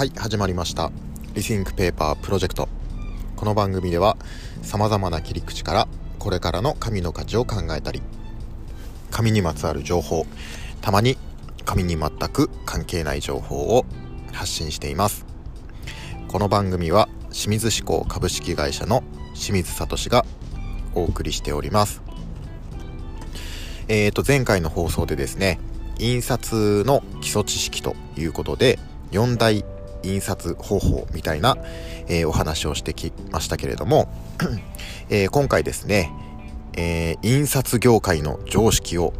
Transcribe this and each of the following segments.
はい始まりました。 Rethink Paper Projectこの番組ではさまざまな切り口からこれからの紙の価値を考えたり紙にまつわる情報たまに紙に全く関係ない情報を発信しています。この番組は清水紙工株式会社の清水聡がお送りしております。えーと前回の放送でですね印刷の基礎知識ということで4大印刷方法みたいな、えー、お話をしてきましたけれども、えー、今回ですね、えー、印刷業界の常識を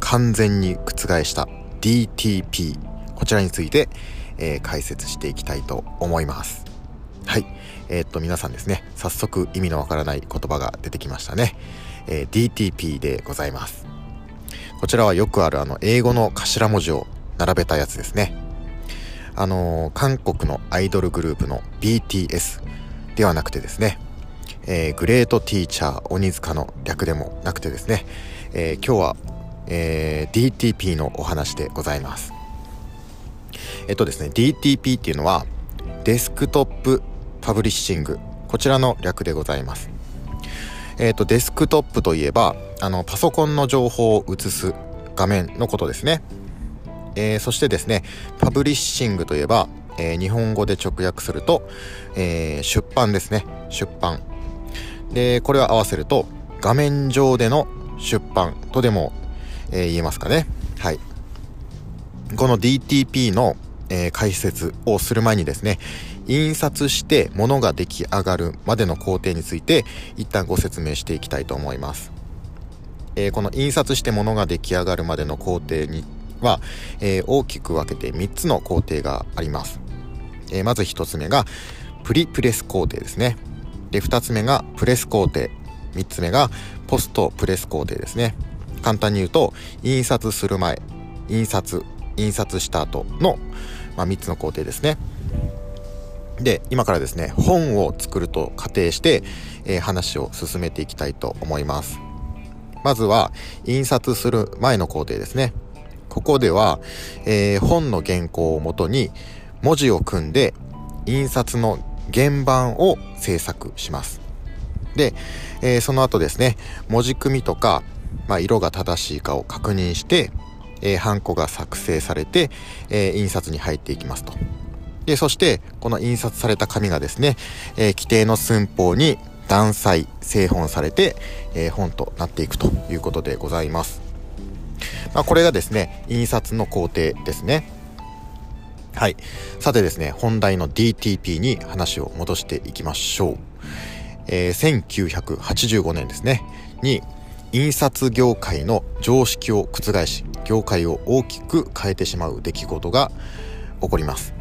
完全に覆した DTP こちらについて、え解説していきたいと思います。はい。えっと皆さんですね早速意味のわからない言葉が出てきましたね、え DTP でございます。こちらはよくあるあの英語の頭文字を並べたやつですね。あのー、韓国のアイドルグループの BTS ではなくてですね、えー、グレートティーチャー鬼塚の略でもなくてですね、えー、今日は、えー、DTP のお話でございます。えっとですね、DTP っていうのはデスクトップパブリッシングこちらの略でございます。えっとデスクトップといえばあのパソコンの情報を映す画面のことですね。えー、そしてですねパブリッシングといえば、えー、日本語で直訳すると、えー、出版ですね。出版。でこれを合わせると画面上での出版とでも、え言えますかね。はい。この DTP の、え解説をする前にですね印刷して物が出来上がるまでの工程について一旦ご説明していきたいと思います。え、この印刷して物が出来上がるまでの工程には、えー、大きく分けて3つの工程があります。えー、まず1つ目がプリプレス工程ですね。で、2つ目がプレス工程。3つ目がポストプレス工程ですね。簡単に言うと、印刷する前、印刷、印刷した後の、まあ、3つの工程ですね。で、今からですね、本を作ると仮定して、えー、話を進めていきたいと思います。まずは、印刷する前の工程ですね。ここでは、えー、本の原稿をもとに文字を組んで印刷の原版を制作します。で、えー、その後ですね、文字組みとか、まあ、色が正しいかを確認して、えー、ハンコが作成されて、えー、印刷に入っていきますと。で、そして、この印刷された紙がですね、え規定の寸法に断裁、製本されて、え本となっていくということでございます。まあ、これがですね、印刷の工程ですね。はい。さてですね、本題の DTP に話を戻していきましょう。えー、1985年ですね、に、印刷業界の常識を覆し、業界を大きく変えてしまう出来事が起こります。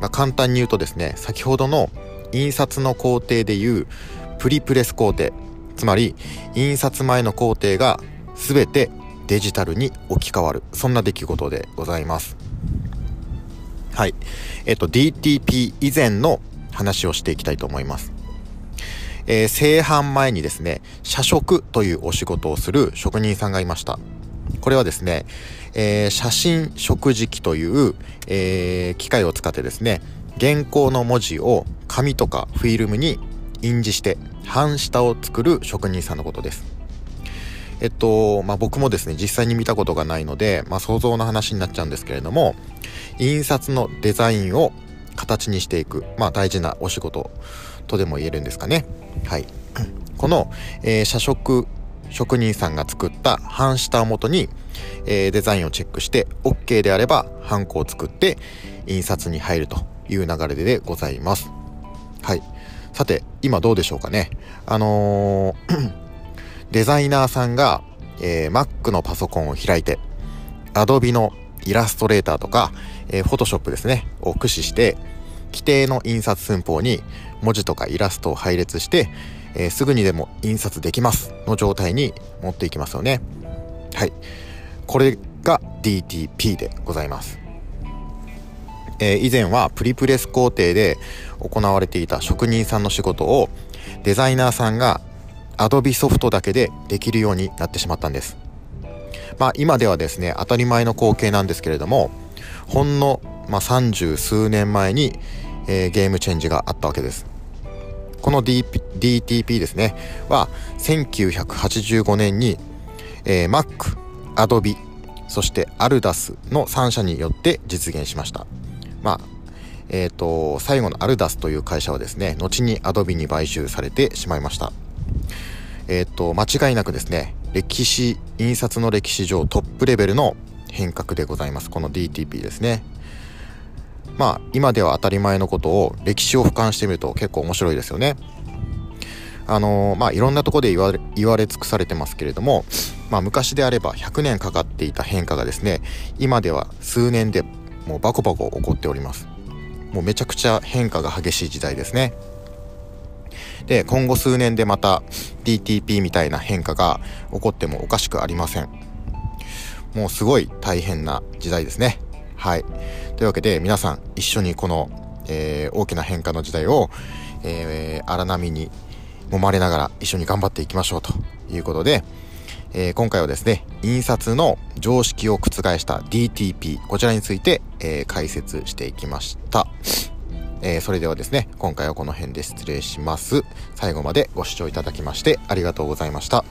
まあ、簡単に言うとですね、先ほどの印刷の工程でいうプリプレス工程、つまり印刷前の工程が全てデジタルに置き換わるそんな出来事でございますはいえっと DTP 以前の話をしていきたいと思いますえー、製版前にですね、社食というお仕事をする職人さんがいました。これはですね、えー、写真食事機という、えー、機械を使ってですね、原稿の文字を紙とかフィルムに印字して版下を作る職人さんのことです。えっと、まあ、僕もですね、実際に見たことがないので、まあ、想像の話になっちゃうんですけれども、印刷のデザインを形にしていく、まあ、大事なお仕事とでも言えるんですかね。はい。この、えー、社食職人さんが作った版下をもとに、えー、デザインをチェックして OK であればハンコを作って印刷に入るという流れでございます。はい。さて、今どうでしょうかね。あのーデザイナーさんが、えー、Mac のパソコンを開いて、Adobe のイラストレーターとか、えー、Photoshop ですね、を駆使して、規定の印刷寸法に文字とかイラストを配列して、えー、すぐにでも印刷できますの状態に持っていきますよね。はい。これが DTP でございます。えー、以前はプリプレス工程で行われていた職人さんの仕事をデザイナーさんが Adobe ソフトだけでできるようになってしまったんです。まあ今ではですね、当たり前の光景なんですけれども、ほんのまあ、30数年前に、えー、ゲームチェンジがあったわけです。この、D、DTP ですねは1985年に、えー、Mac、Adobe そして Aldas の3社によって実現しました。まあえーと、最後のアルダスという会社はですね後に Adobe に買収されてしまいました。えっ、ー、と間違いなくですね歴史印刷の歴史上トップレベルの変革でございます。この DTP ですね。まあ今では当たり前のことを歴史を俯瞰してみると結構面白いですよね。あのー、まあいろんなとこで言われ言われ尽くされてますけれどもまあ昔であれば100年かかっていた変化がですね今では数年でもうバコバコ起こっております。もうめちゃくちゃ変化が激しい時代ですね。で今後数年でまた DTP みたいな変化が起こってもおかしくありません。もうすごい大変な時代ですね。はい。というわけで皆さん一緒にこの、えー、大きな変化の時代を、えー、荒波に揉まれながら一緒に頑張っていきましょうということで、えー、今回はですね印刷の常識を覆した DTP こちらについて、えー、解説していきました。えー、それではですね、今回はこの辺で失礼します。最後までご視聴いただきましてありがとうございました。